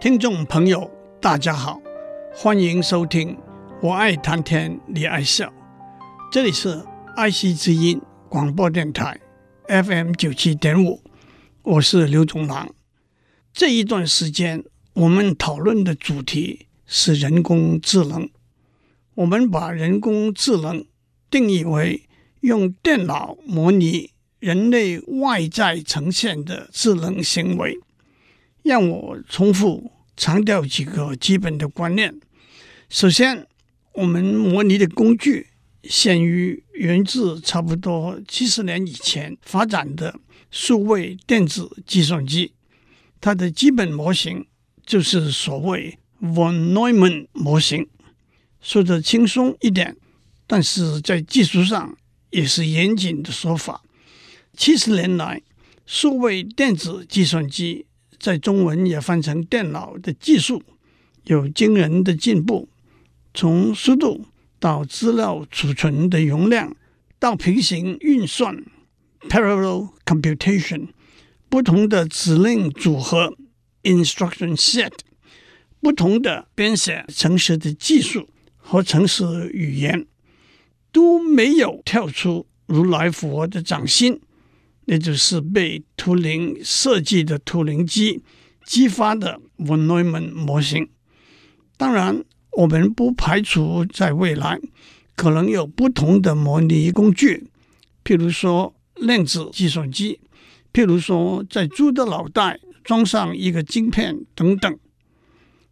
听众朋友，大家好，欢迎收听《我爱谈天你爱笑》，这里是爱惜之音广播电台 FM 九七点五，我是刘总郎。这一段时间，我们讨论的主题是人工智能。我们把人工智能定义为用电脑模拟人类外在呈现的智能行为。让我重复强调几个基本的观念。首先，我们模拟的工具限于源自差不多七十年以前发展的数位电子计算机，它的基本模型就是所谓 von Neumann 模型。说得轻松一点，但是在技术上也是严谨的说法。七十年来，数位电子计算机。在中文也翻成电脑的技术有惊人的进步，从速度到资料储存的容量，到平行运算 （parallel computation），不同的指令组合 （instruction set），不同的编写程式的技术和程式语言，都没有跳出如来佛的掌心。也就是被图灵设计的图灵机激发的 von Neumann 模型。当然，我们不排除在未来可能有不同的模拟工具，譬如说量子计算机，譬如说在猪的脑袋装上一个晶片等等。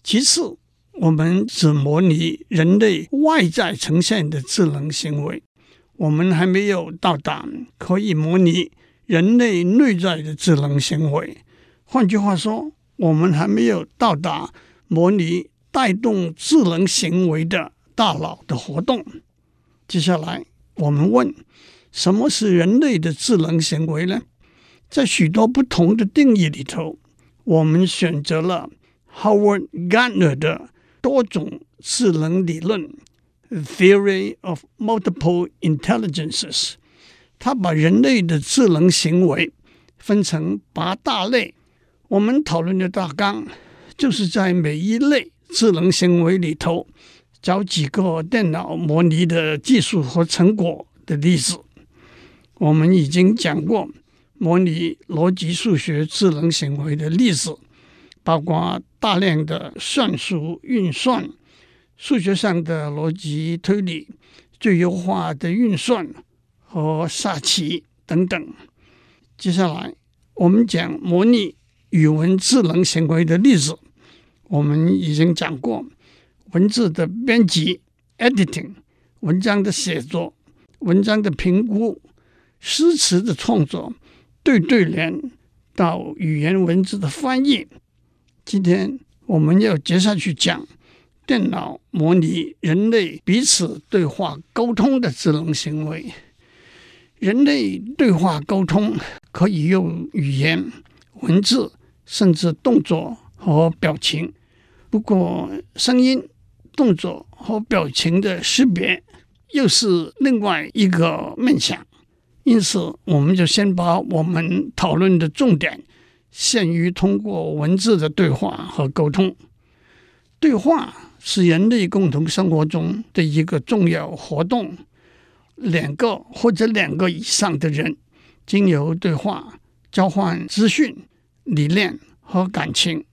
其次，我们只模拟人类外在呈现的智能行为，我们还没有到达可以模拟。人类内在的智能行为，换句话说，我们还没有到达模拟带动智能行为的大脑的活动。接下来，我们问：什么是人类的智能行为呢？在许多不同的定义里头，我们选择了 Howard Gardner 的多种智能理论 （Theory of Multiple Intelligences）。他把人类的智能行为分成八大类，我们讨论的大纲就是在每一类智能行为里头找几个电脑模拟的技术和成果的例子。我们已经讲过模拟逻辑数学智能行为的例子，包括大量的算术运算、数学上的逻辑推理、最优化的运算。和下棋等等。接下来，我们讲模拟语文智能行为的例子。我们已经讲过文字的编辑 （editing）、文章的写作、文章的评估、诗词的创作、对对联到语言文字的翻译。今天我们要接下去讲电脑模拟人类彼此对话沟通的智能行为。人类对话沟通可以用语言、文字，甚至动作和表情。不过，声音、动作和表情的识别又是另外一个面向。因此，我们就先把我们讨论的重点限于通过文字的对话和沟通。对话是人类共同生活中的一个重要活动。两个或者两个以上的人，经由对话交换资讯、理念和感情。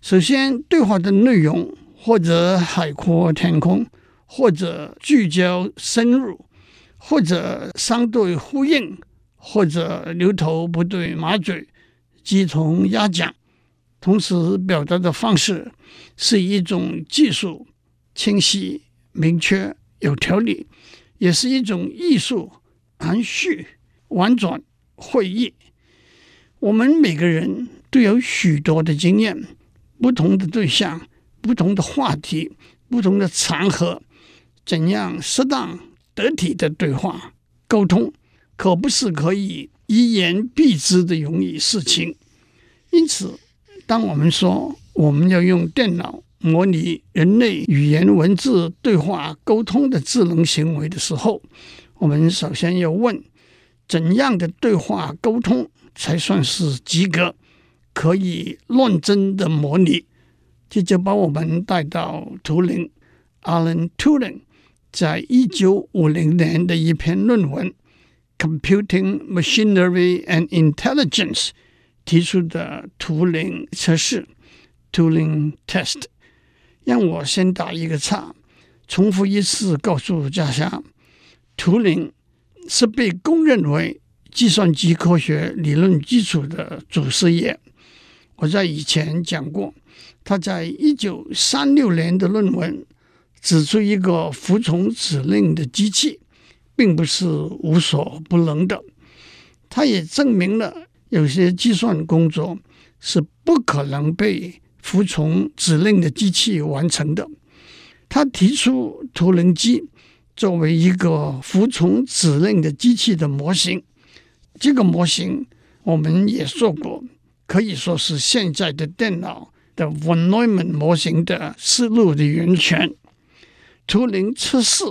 首先，对话的内容或者海阔天空，或者聚焦深入，或者相对呼应，或者牛头不对马嘴、鸡同鸭讲。同时，表达的方式是一种技术，清晰、明确、有条理。也是一种艺术，含蓄、婉转、会意。我们每个人都有许多的经验，不同的对象、不同的话题、不同的场合，怎样适当得体的对话沟通，可不是可以一言蔽之的容易事情。因此，当我们说我们要用电脑，模拟人类语言文字对话沟通的智能行为的时候，我们首先要问：怎样的对话沟通才算是及格，可以论证的模拟？这就把我们带到图灵 Alan Turing 在一九五零年的一篇论文《Computing Machinery and Intelligence》提出的图灵测试 （Turing Test）。让我先打一个岔，重复一次告诉大家，图灵是被公认为计算机科学理论基础的祖师爷。我在以前讲过。他在一九三六年的论文指出，一个服从指令的机器并不是无所不能的。他也证明了有些计算工作是不可能被服从指令的机器完成的。他提出图灵机作为一个服从指令的机器的模型。这个模型我们也说过，可以说是现在的电脑。的 von Neumann 模型的思路的源泉，图灵测试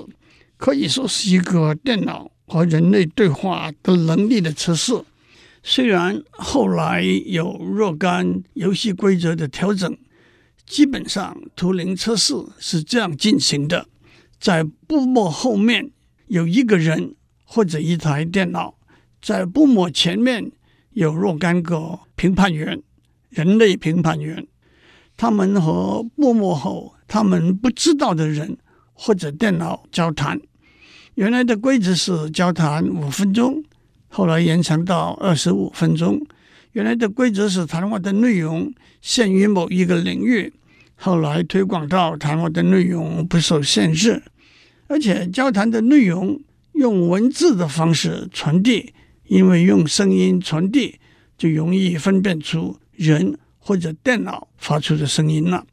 可以说是一个电脑和人类对话的能力的测试。虽然后来有若干游戏规则的调整，基本上图灵测试是这样进行的：在布幕后面有一个人或者一台电脑，在布幕前面有若干个评判员，人类评判员。他们和布幕后他们不知道的人或者电脑交谈。原来的规则是交谈五分钟，后来延长到二十五分钟。原来的规则是谈话的内容限于某一个领域，后来推广到谈话的内容不受限制，而且交谈的内容用文字的方式传递，因为用声音传递就容易分辨出人。或者电脑发出的声音了。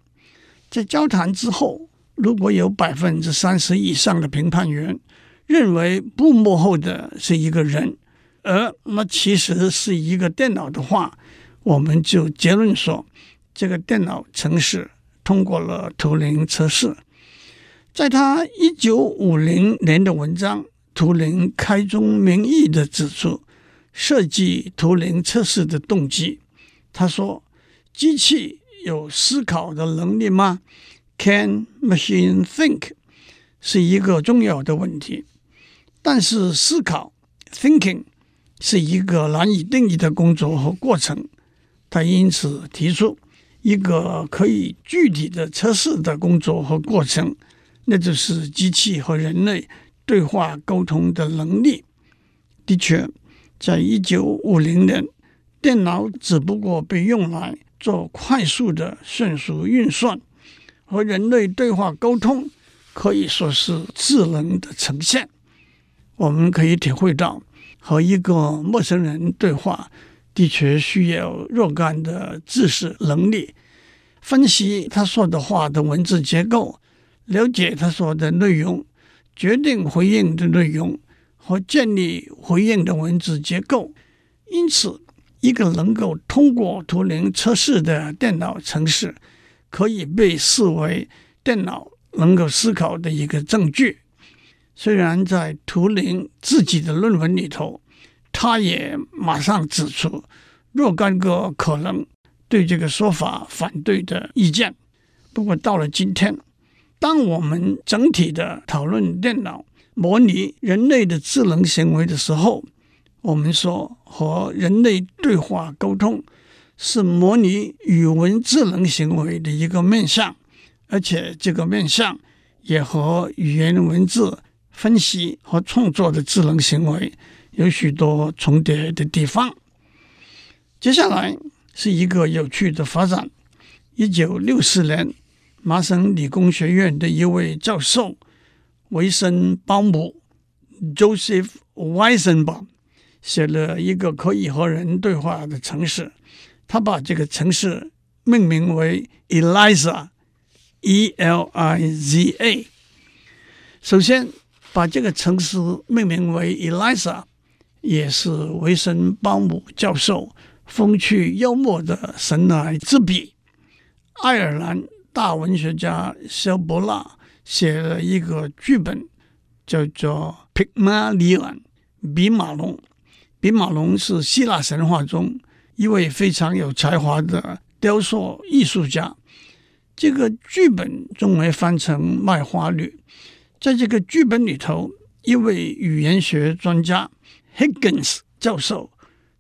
在交谈之后，如果有百分之三十以上的评判员认为不幕后的是一个人，而那其实是一个电脑的话，我们就结论说，这个电脑程式通过了图灵测试。在他一九五零年的文章，图灵开宗明义的指出设计图灵测试的动机。他说。机器有思考的能力吗？Can machine think？是一个重要的问题。但是思考 （thinking） 是一个难以定义的工作和过程。他因此提出一个可以具体的测试的工作和过程，那就是机器和人类对话沟通的能力。的确，在一九五零年，电脑只不过被用来做快速的迅速运算，和人类对话沟通，可以说是智能的呈现。我们可以体会到，和一个陌生人对话，的确需要若干的知识能力，分析他说的话的文字结构，了解他说的内容，决定回应的内容和建立回应的文字结构。因此，一个能够通过图灵测试的电脑程式，可以被视为电脑能够思考的一个证据。虽然在图灵自己的论文里头，他也马上指出若干个可能对这个说法反对的意见。不过到了今天，当我们整体的讨论电脑模拟人类的智能行为的时候，我们说，和人类对话沟通是模拟语文智能行为的一个面向，而且这个面向也和语言文字分析和创作的智能行为有许多重叠的地方。接下来是一个有趣的发展：一九六四年，麻省理工学院的一位教授维森鲍姆 （Joseph Weizenbaum）。写了一个可以和人对话的城市，他把这个城市命名为 Eliza，E-L-I-Z-A。首先，把这个城市命名为 Eliza，也是维森鲍姆教授风趣幽默的神来之笔。爱尔兰大文学家萧伯纳写了一个剧本，叫做《Pygmalion》比马龙。比马龙是希腊神话中一位非常有才华的雕塑艺术家。这个剧本中文翻成《卖花女》。在这个剧本里头，一位语言学专家 Higgins 教授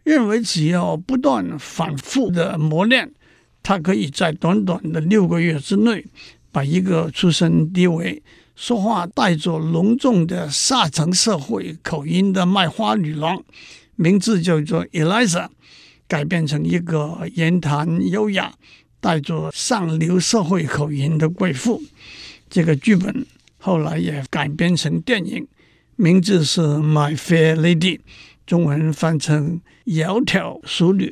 认为，只要不断反复的磨练，他可以在短短的六个月之内，把一个出身低微、说话带着浓重的下层社会口音的卖花女郎，名字叫做 Eliza，改变成一个言谈优雅、带着上流社会口音的贵妇。这个剧本。后来也改编成电影，名字是《My Fair Lady》，中文翻成《窈窕淑女》。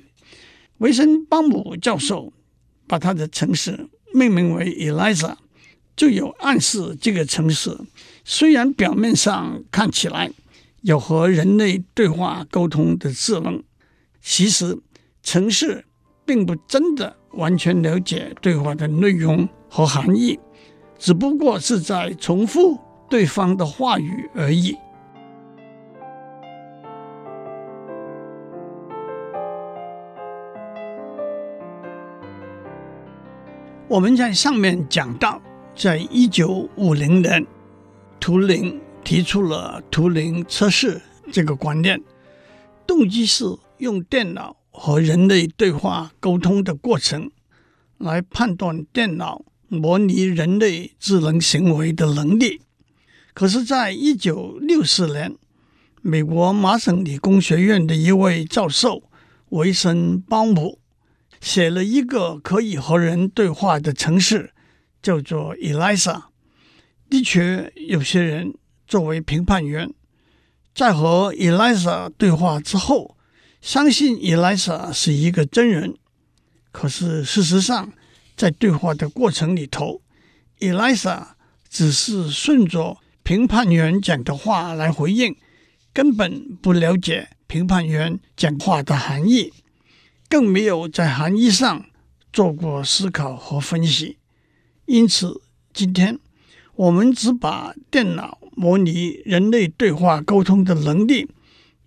维森邦姆教授把他的城市命名为 Eliza，就有暗示这个城市虽然表面上看起来有和人类对话沟通的智能，其实城市并不真的完全了解对话的内容和含义。只不过是在重复对方的话语而已。我们在上面讲到，在一九五零年，图灵提出了图灵测试这个观念，动机是用电脑和人类对话沟通的过程来判断电脑。模拟人类智能行为的能力，可是，在一九六四年，美国麻省理工学院的一位教授维森邦姆写了一个可以和人对话的程式，叫做 Eliza。的确，有些人作为评判员，在和 Eliza 对话之后，相信 Eliza 是一个真人，可是事实上，在对话的过程里头，Elisa 只是顺着评判员讲的话来回应，根本不了解评判员讲话的含义，更没有在含义上做过思考和分析。因此，今天我们只把电脑模拟人类对话沟通的能力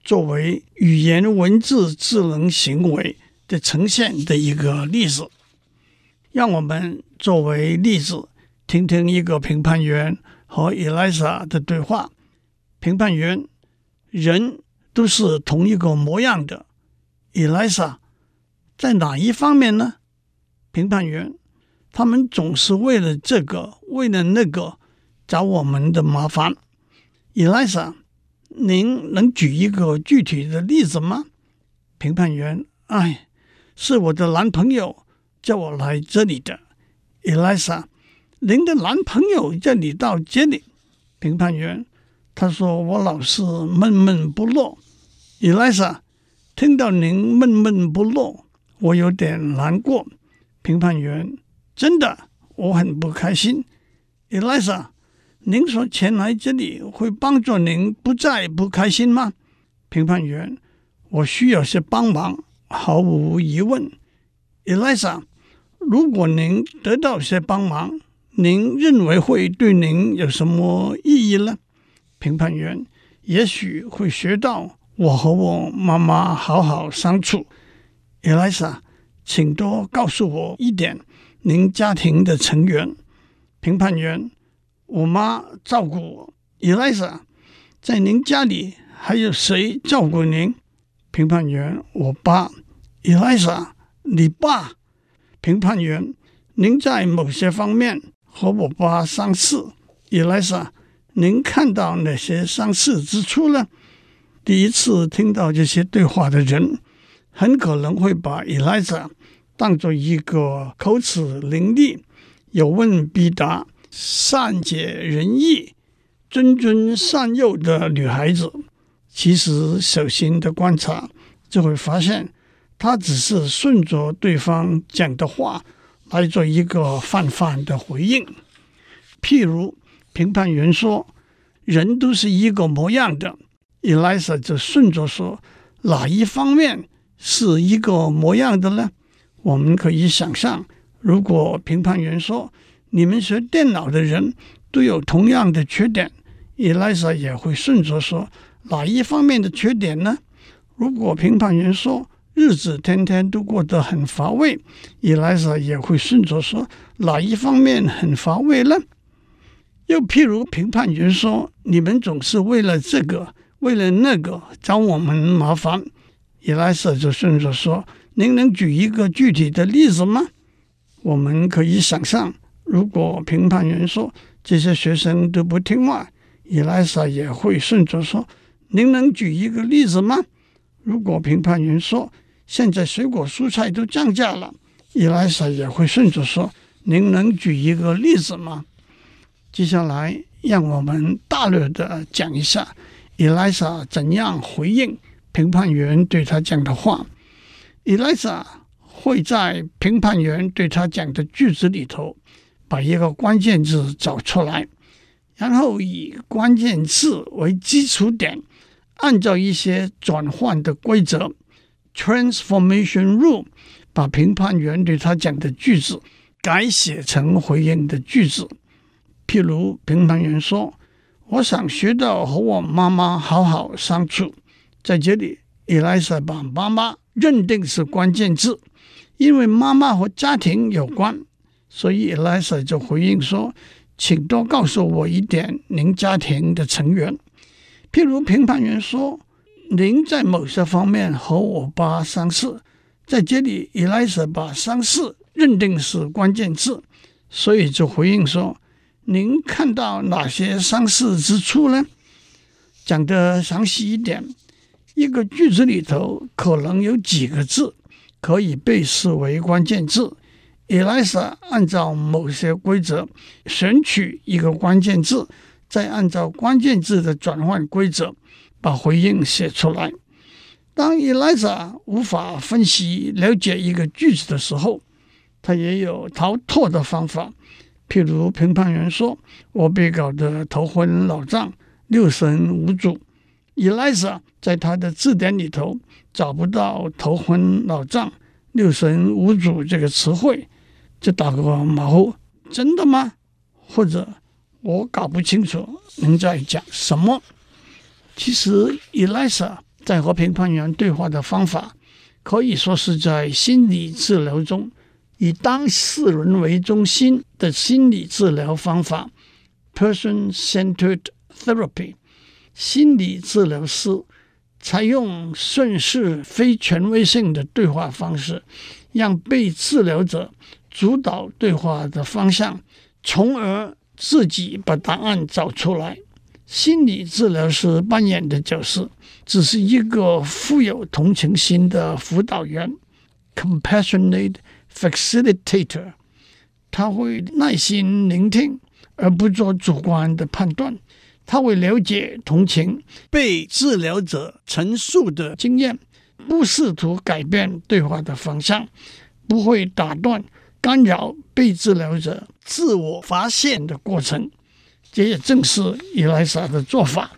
作为语言文字智能行为的呈现的一个例子。让我们作为例子，听听一个评判员和 Eliza 的对话。评判员：人都是同一个模样的。Eliza 在哪一方面呢？评判员：他们总是为了这个，为了那个找我们的麻烦。Eliza，您能举一个具体的例子吗？评判员：哎，是我的男朋友。叫我来这里的，Elisa，您的男朋友叫你到这里。评判员，他说我老是闷闷不乐。Elisa，听到您闷闷不乐，我有点难过。评判员，真的，我很不开心。Elisa，您说前来这里会帮助您不再不开心吗？评判员，我需要些帮忙，毫无疑问。Eliza。如果您得到些帮忙，您认为会对您有什么意义呢？评判员，也许会学到我和我妈妈好好相处。Eliza，请多告诉我一点您家庭的成员。评判员，我妈照顾我。Eliza，在您家里还有谁照顾您？评判员，我爸。Eliza，你爸。评判员，您在某些方面和我爸相似。Eliza，您看到哪些相似之处呢？第一次听到这些对话的人，很可能会把 Eliza 当作一个口齿伶俐、有问必答、善解人意、谆谆善诱的女孩子。其实，小心的观察就会发现。他只是顺着对方讲的话来做一个泛泛的回应，譬如评判员说：“人都是一个模样的。Elisa 就顺着说：“哪一方面是一个模样的呢？”我们可以想象，如果评判员说：“你们学电脑的人都有同样的缺点。Elisa 也会顺着说：“哪一方面的缺点呢？”如果评判员说：日子天天都过得很乏味，伊莱莎也会顺着说哪一方面很乏味呢？又譬如评判员说：“你们总是为了这个，为了那个找我们麻烦。”伊莱莎就顺着说：“您能举一个具体的例子吗？”我们可以想象，如果评判员说这些学生都不听话，伊莱莎也会顺着说：“您能举一个例子吗？”如果评判员说，现在水果蔬菜都降价了，以来撒也会顺着说：“您能举一个例子吗？”接下来，让我们大略的讲一下以来撒怎样回应评判员对他讲的话。以来撒会在评判员对他讲的句子里头，把一个关键字找出来，然后以关键字为基础点，按照一些转换的规则。Transformation room 把评判员对他讲的句子改写成回应的句子。譬如，评判员说：“我想学到和我妈妈好好相处。”在这里，，Elisa 把妈妈认定是关键字，因为妈妈和家庭有关，所以 Elisa 就回应说：“请多告诉我一点您家庭的成员。”譬如，评判员说。您在某些方面和我爸相似，在这里，以来撒把相似认定是关键字，所以就回应说：“您看到哪些相似之处呢？”讲得详细一点，一个句子里头可能有几个字可以被视为关键字，以来撒按照某些规则选取一个关键字，再按照关键字的转换规则。把回应写出来。当 Eliza 无法分析了解一个句子的时候，他也有逃脱的方法。譬如评判员说：“我被搞得头昏脑胀、六神无主。” Eliza 在他的字典里头找不到“头昏脑胀、六神无主”这个词汇，就打个马虎：“真的吗？”或者“我搞不清楚您在讲什么。”其实，以来撒在和评判员对话的方法，可以说是在心理治疗中以当事人为中心的心理治疗方法 （person-centered therapy）。心理治疗师采用顺势非权威性的对话方式，让被治疗者主导对话的方向，从而自己把答案找出来。心理治疗师扮演的角色，只是一个富有同情心的辅导员 （compassionate facilitator）。他会耐心聆听，而不做主观的判断。他会了解、同情被治疗者陈述的经验，不试图改变对话的方向，不会打断、干扰被治疗者自我发现的过程。这也正是伊莱莎的做法。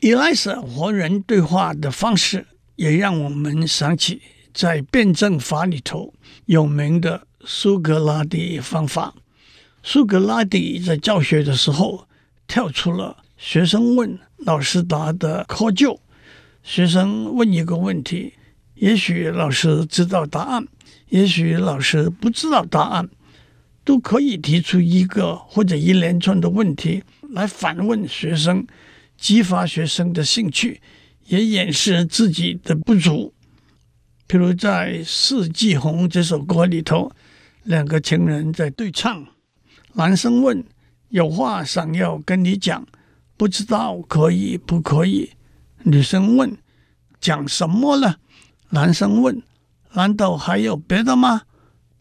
伊莱莎和人对话的方式，也让我们想起在辩证法里头有名的苏格拉底方法。苏格拉底在教学的时候，跳出了学生问、老师答的窠臼。学生问一个问题，也许老师知道答案，也许老师不知道答案。都可以提出一个或者一连串的问题来反问学生，激发学生的兴趣，也掩饰自己的不足。譬如在《四季红》这首歌里头，两个情人在对唱，男生问：“有话想要跟你讲，不知道可以不可以？”女生问：“讲什么了？”男生问：“难道还有别的吗？”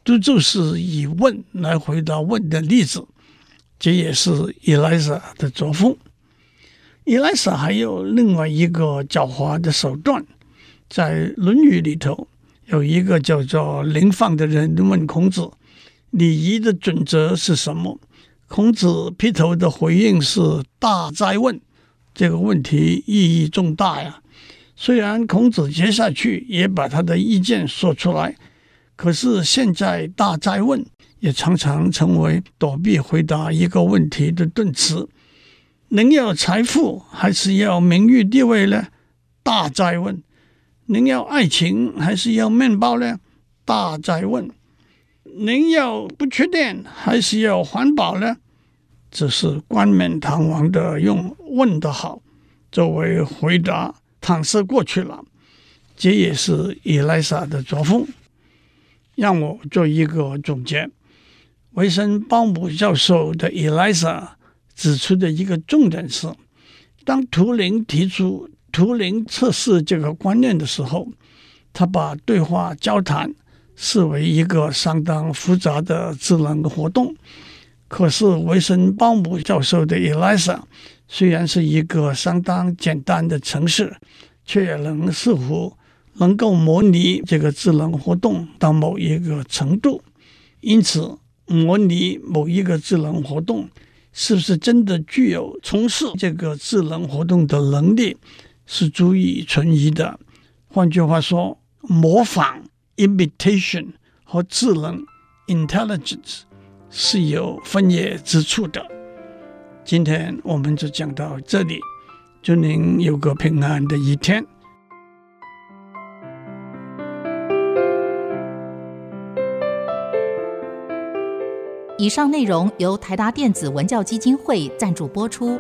都就是以问来回答问的例子，这也是以来撒的作风。以来撒还有另外一个狡猾的手段，在《论语》里头有一个叫做临放的人问孔子：“礼仪的准则是什么？”孔子劈头的回应是“大哉问”，这个问题意义重大呀。虽然孔子接下去也把他的意见说出来。可是现在大哉问也常常成为躲避回答一个问题的盾词。您要财富还是要名誉地位呢？大哉问，您要爱情还是要面包呢？大哉问。您要不缺电还是要环保呢？只是冠冕堂皇的用问得好作为回答搪塞过去了。这也是伊莱莎的作风。让我做一个总结：维森鲍姆教授的伊丽莎指出的一个重点是，当图灵提出图灵测试这个观念的时候，他把对话交谈。视为一个相当复杂的智能活动，可是维森鲍姆教授的 ELIZA 虽然是一个相当简单的程式，却也能似乎能够模拟这个智能活动到某一个程度。因此，模拟某一个智能活动是不是真的具有从事这个智能活动的能力，是足以存疑的。换句话说，模仿。imitation 和智能 intelligence 是有分野之处的。今天我们就讲到这里，祝您有个平安的一天。以上内容由台达电子文教基金会赞助播出。